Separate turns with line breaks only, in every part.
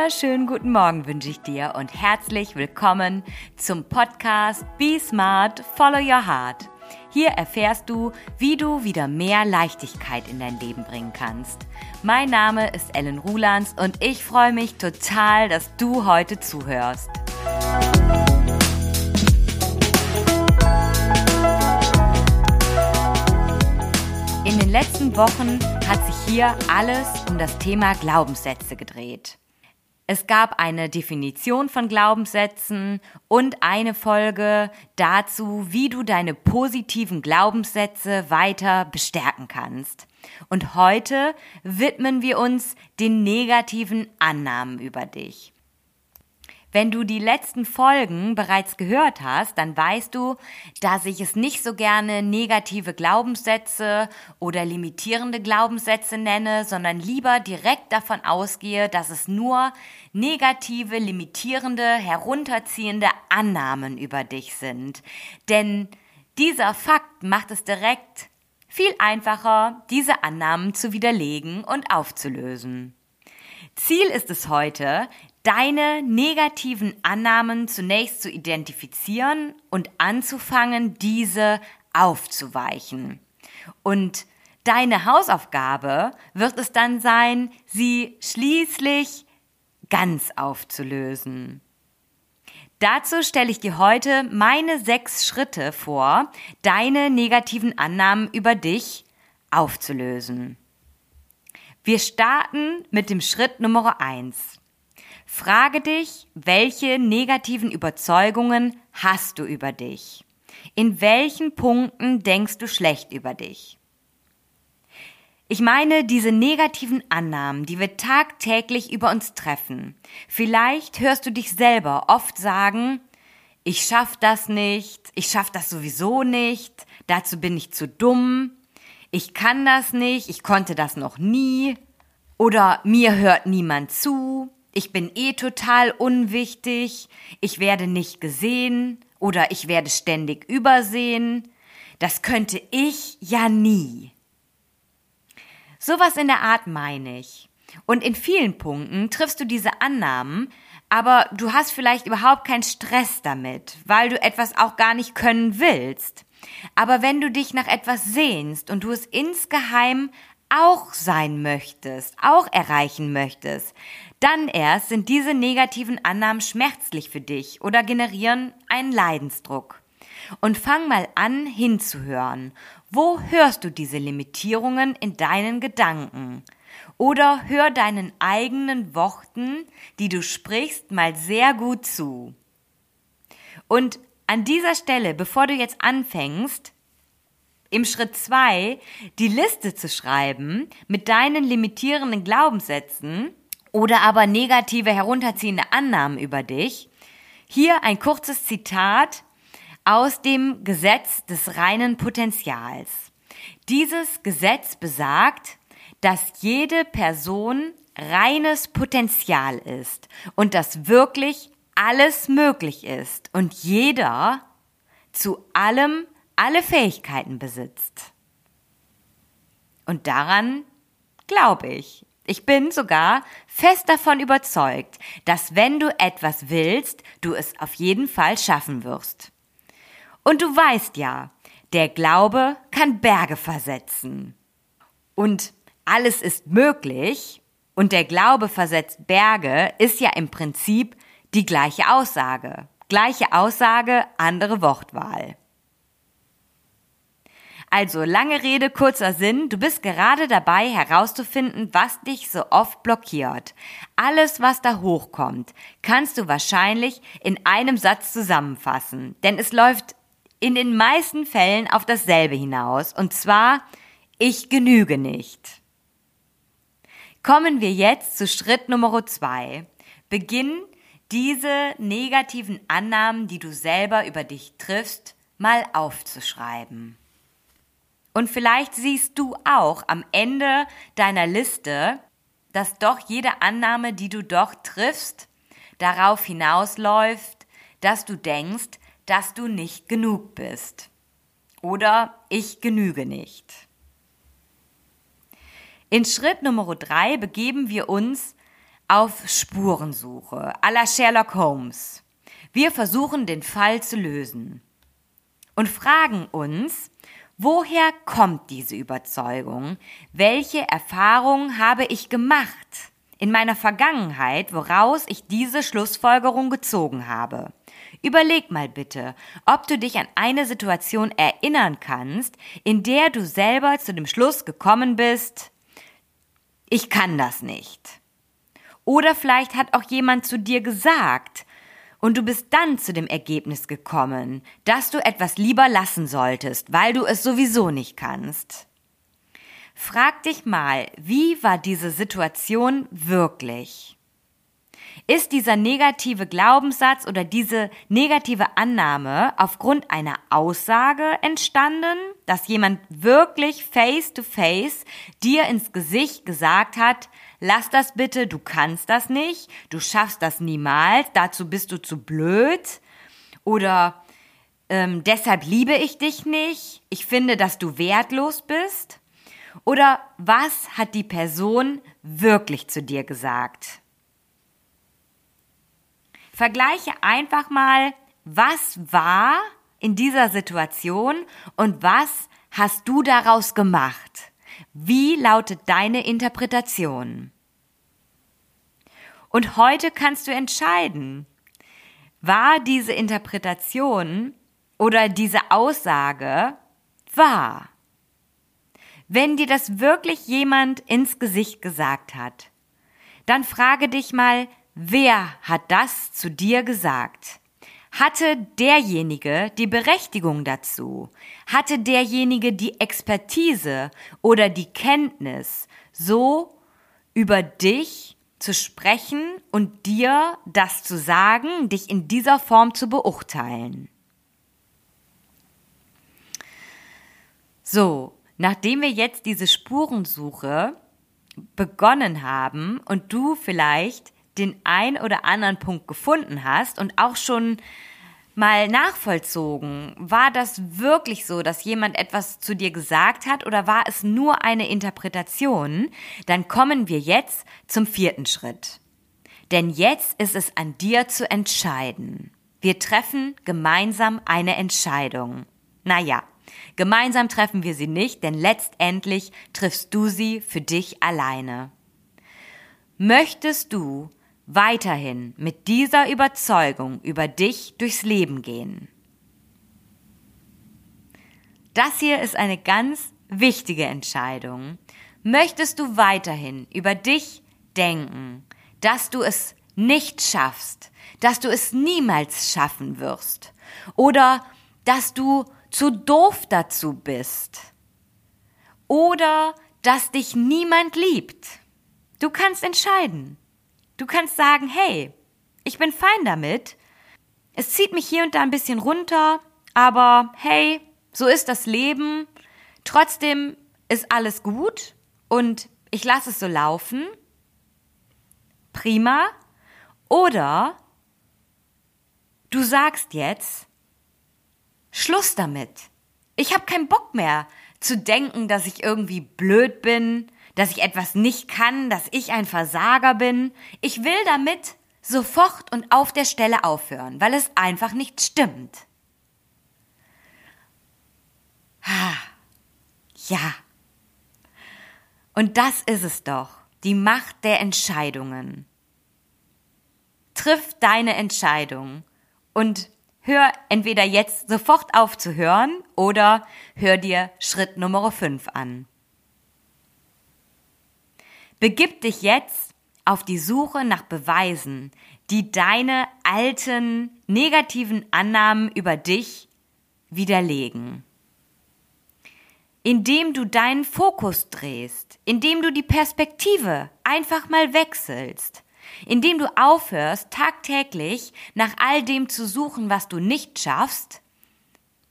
wunderschönen guten Morgen wünsche ich dir und herzlich willkommen zum Podcast Be Smart, Follow Your Heart. Hier erfährst du, wie du wieder mehr Leichtigkeit in dein Leben bringen kannst. Mein Name ist Ellen Rulands und ich freue mich total, dass du heute zuhörst. In den letzten Wochen hat sich hier alles um das Thema Glaubenssätze gedreht. Es gab eine Definition von Glaubenssätzen und eine Folge dazu, wie du deine positiven Glaubenssätze weiter bestärken kannst. Und heute widmen wir uns den negativen Annahmen über dich. Wenn du die letzten Folgen bereits gehört hast, dann weißt du, dass ich es nicht so gerne negative Glaubenssätze oder limitierende Glaubenssätze nenne, sondern lieber direkt davon ausgehe, dass es nur negative, limitierende, herunterziehende Annahmen über dich sind. Denn dieser Fakt macht es direkt viel einfacher, diese Annahmen zu widerlegen und aufzulösen. Ziel ist es heute, deine negativen Annahmen zunächst zu identifizieren und anzufangen, diese aufzuweichen. Und deine Hausaufgabe wird es dann sein, sie schließlich ganz aufzulösen. Dazu stelle ich dir heute meine sechs Schritte vor, deine negativen Annahmen über dich aufzulösen. Wir starten mit dem Schritt Nummer eins. Frage dich, welche negativen Überzeugungen hast du über dich? In welchen Punkten denkst du schlecht über dich? Ich meine diese negativen Annahmen, die wir tagtäglich über uns treffen. Vielleicht hörst du dich selber oft sagen, ich schaff das nicht, ich schaff das sowieso nicht, dazu bin ich zu dumm, ich kann das nicht, ich konnte das noch nie oder mir hört niemand zu ich bin eh total unwichtig, ich werde nicht gesehen oder ich werde ständig übersehen, das könnte ich ja nie. Sowas in der Art meine ich. Und in vielen Punkten triffst du diese Annahmen, aber du hast vielleicht überhaupt keinen Stress damit, weil du etwas auch gar nicht können willst. Aber wenn du dich nach etwas sehnst und du es insgeheim auch sein möchtest, auch erreichen möchtest, dann erst sind diese negativen Annahmen schmerzlich für dich oder generieren einen Leidensdruck. Und fang mal an hinzuhören. Wo hörst du diese Limitierungen in deinen Gedanken? Oder hör deinen eigenen Worten, die du sprichst, mal sehr gut zu. Und an dieser Stelle, bevor du jetzt anfängst, im Schritt zwei die Liste zu schreiben mit deinen limitierenden Glaubenssätzen oder aber negative herunterziehende Annahmen über dich. Hier ein kurzes Zitat aus dem Gesetz des reinen Potenzials. Dieses Gesetz besagt, dass jede Person reines Potenzial ist und dass wirklich alles möglich ist und jeder zu allem alle Fähigkeiten besitzt. Und daran glaube ich. Ich bin sogar fest davon überzeugt, dass wenn du etwas willst, du es auf jeden Fall schaffen wirst. Und du weißt ja, der Glaube kann Berge versetzen. Und alles ist möglich und der Glaube versetzt Berge ist ja im Prinzip die gleiche Aussage. Gleiche Aussage, andere Wortwahl. Also lange Rede, kurzer Sinn, du bist gerade dabei herauszufinden, was dich so oft blockiert. Alles, was da hochkommt, kannst du wahrscheinlich in einem Satz zusammenfassen, denn es läuft in den meisten Fällen auf dasselbe hinaus, und zwar, ich genüge nicht. Kommen wir jetzt zu Schritt Nummer zwei. Beginn diese negativen Annahmen, die du selber über dich triffst, mal aufzuschreiben. Und vielleicht siehst du auch am Ende deiner Liste, dass doch jede Annahme, die du doch triffst, darauf hinausläuft, dass du denkst, dass du nicht genug bist. Oder ich genüge nicht. In Schritt Nummer drei begeben wir uns auf Spurensuche à la Sherlock Holmes. Wir versuchen den Fall zu lösen und fragen uns, woher kommt diese Überzeugung? Welche Erfahrungen habe ich gemacht in meiner Vergangenheit, woraus ich diese Schlussfolgerung gezogen habe? Überleg mal bitte, ob du dich an eine Situation erinnern kannst, in der du selber zu dem Schluss gekommen bist, ich kann das nicht. Oder vielleicht hat auch jemand zu dir gesagt, und du bist dann zu dem Ergebnis gekommen, dass du etwas lieber lassen solltest, weil du es sowieso nicht kannst. Frag dich mal, wie war diese Situation wirklich? Ist dieser negative Glaubenssatz oder diese negative Annahme aufgrund einer Aussage entstanden, dass jemand wirklich face to face dir ins Gesicht gesagt hat, lass das bitte, du kannst das nicht, du schaffst das niemals, dazu bist du zu blöd oder ähm, deshalb liebe ich dich nicht, ich finde, dass du wertlos bist? Oder was hat die Person wirklich zu dir gesagt? Vergleiche einfach mal, was war in dieser Situation und was hast du daraus gemacht? Wie lautet deine Interpretation? Und heute kannst du entscheiden, war diese Interpretation oder diese Aussage wahr? Wenn dir das wirklich jemand ins Gesicht gesagt hat, dann frage dich mal, wer hat das zu dir gesagt? Hatte derjenige die Berechtigung dazu? Hatte derjenige die Expertise oder die Kenntnis, so über dich zu sprechen und dir das zu sagen, dich in dieser Form zu beurteilen? So, nachdem wir jetzt diese Spurensuche begonnen haben und du vielleicht den ein oder anderen Punkt gefunden hast und auch schon mal nachvollzogen, war das wirklich so, dass jemand etwas zu dir gesagt hat oder war es nur eine Interpretation, dann kommen wir jetzt zum vierten Schritt. Denn jetzt ist es an dir zu entscheiden. Wir treffen gemeinsam eine Entscheidung. Naja, gemeinsam treffen wir sie nicht, denn letztendlich triffst du sie für dich alleine. Möchtest du weiterhin mit dieser Überzeugung über dich durchs Leben gehen. Das hier ist eine ganz wichtige Entscheidung. Möchtest du weiterhin über dich denken, dass du es nicht schaffst, dass du es niemals schaffen wirst oder dass du zu doof dazu bist oder dass dich niemand liebt? Du kannst entscheiden. Du kannst sagen, hey, ich bin fein damit. Es zieht mich hier und da ein bisschen runter, aber hey, so ist das Leben. Trotzdem ist alles gut und ich lasse es so laufen. Prima. Oder du sagst jetzt, Schluss damit. Ich habe keinen Bock mehr zu denken, dass ich irgendwie blöd bin, dass ich etwas nicht kann, dass ich ein Versager bin. Ich will damit sofort und auf der Stelle aufhören, weil es einfach nicht stimmt. Ha, ja. Und das ist es doch, die Macht der Entscheidungen. Triff deine Entscheidung und hör entweder jetzt sofort auf zu hören oder hör dir Schritt Nummer 5 an. Begib dich jetzt auf die Suche nach Beweisen, die deine alten negativen Annahmen über dich widerlegen. Indem du deinen Fokus drehst, indem du die Perspektive einfach mal wechselst, indem du aufhörst, tagtäglich nach all dem zu suchen, was du nicht schaffst,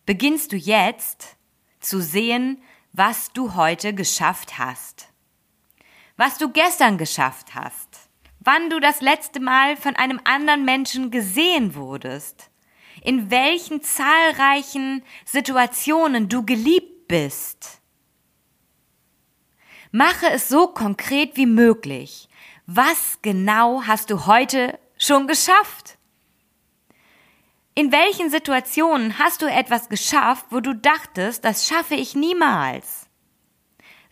beginnst du jetzt zu sehen, was du heute geschafft hast was du gestern geschafft hast, wann du das letzte Mal von einem anderen Menschen gesehen wurdest, in welchen zahlreichen Situationen du geliebt bist. Mache es so konkret wie möglich. was genau hast du heute schon geschafft? In welchen Situationen hast du etwas geschafft, wo du dachtest, das schaffe ich niemals?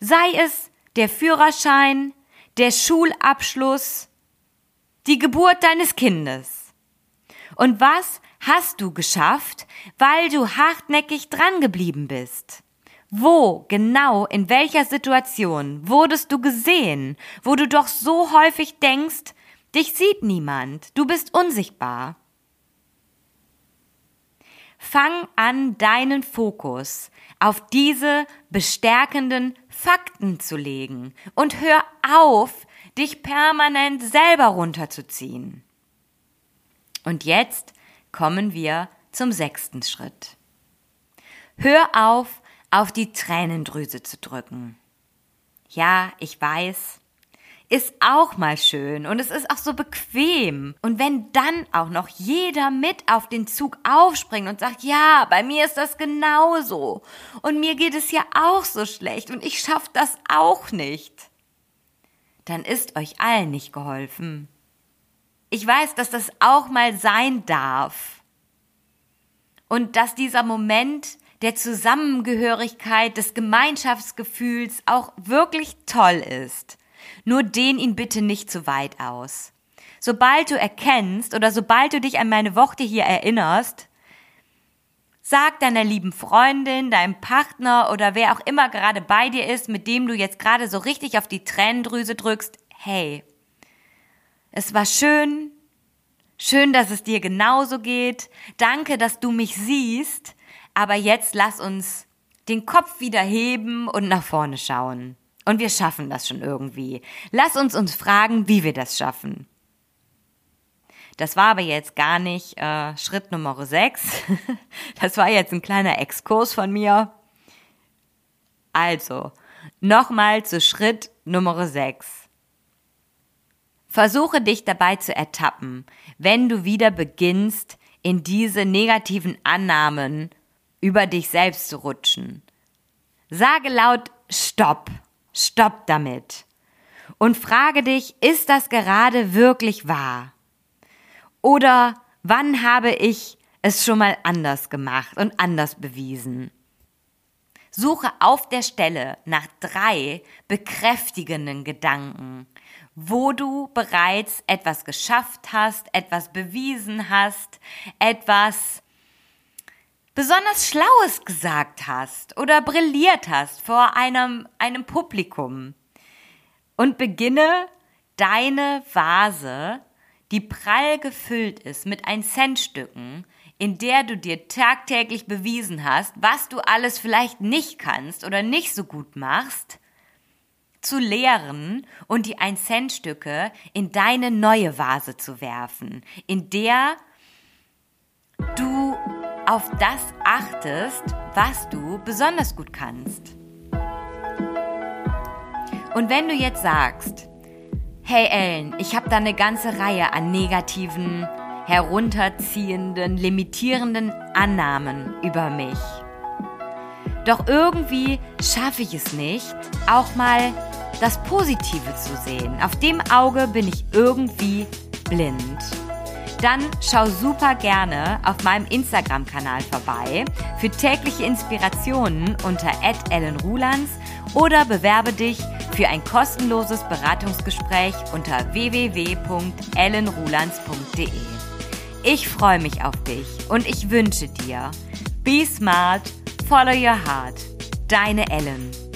Sei es der Führerschein, der Schulabschluss, die Geburt deines Kindes. Und was hast du geschafft, weil du hartnäckig drangeblieben bist? Wo genau, in welcher Situation wurdest du gesehen, wo du doch so häufig denkst, dich sieht niemand, du bist unsichtbar? Fang an, deinen Fokus auf diese bestärkenden Fakten zu legen und hör auf, dich permanent selber runterzuziehen. Und jetzt kommen wir zum sechsten Schritt. Hör auf, auf die Tränendrüse zu drücken. Ja, ich weiß, ist auch mal schön und es ist auch so bequem. Und wenn dann auch noch jeder mit auf den Zug aufspringt und sagt, ja, bei mir ist das genauso und mir geht es ja auch so schlecht und ich schaff das auch nicht, dann ist euch allen nicht geholfen. Ich weiß, dass das auch mal sein darf. Und dass dieser Moment der Zusammengehörigkeit, des Gemeinschaftsgefühls auch wirklich toll ist. Nur dehn ihn bitte nicht zu weit aus. Sobald du erkennst oder sobald du dich an meine Worte hier erinnerst, sag deiner lieben Freundin, deinem Partner oder wer auch immer gerade bei dir ist, mit dem du jetzt gerade so richtig auf die Tränendrüse drückst, hey, es war schön, schön, dass es dir genauso geht, danke, dass du mich siehst, aber jetzt lass uns den Kopf wieder heben und nach vorne schauen. Und wir schaffen das schon irgendwie. Lass uns uns fragen, wie wir das schaffen. Das war aber jetzt gar nicht äh, Schritt Nummer 6. das war jetzt ein kleiner Exkurs von mir. Also, nochmal zu Schritt Nummer 6. Versuche dich dabei zu ertappen, wenn du wieder beginnst, in diese negativen Annahmen über dich selbst zu rutschen. Sage laut Stopp Stopp damit. Und frage dich, ist das gerade wirklich wahr? Oder wann habe ich es schon mal anders gemacht und anders bewiesen? Suche auf der Stelle nach drei bekräftigenden Gedanken, wo du bereits etwas geschafft hast, etwas bewiesen hast, etwas besonders Schlaues gesagt hast oder brilliert hast vor einem, einem Publikum. Und beginne deine Vase, die prall gefüllt ist mit ein Centstücken, in der du dir tagtäglich bewiesen hast, was du alles vielleicht nicht kannst oder nicht so gut machst, zu leeren und die ein Centstücke in deine neue Vase zu werfen, in der du auf das achtest, was du besonders gut kannst. Und wenn du jetzt sagst, hey Ellen, ich habe da eine ganze Reihe an negativen, herunterziehenden, limitierenden Annahmen über mich. Doch irgendwie schaffe ich es nicht, auch mal das Positive zu sehen. Auf dem Auge bin ich irgendwie blind dann schau super gerne auf meinem Instagram-Kanal vorbei für tägliche Inspirationen unter @ellenrulands oder bewerbe dich für ein kostenloses Beratungsgespräch unter www.ellenrulands.de. Ich freue mich auf dich und ich wünsche dir Be smart, follow your heart. Deine Ellen.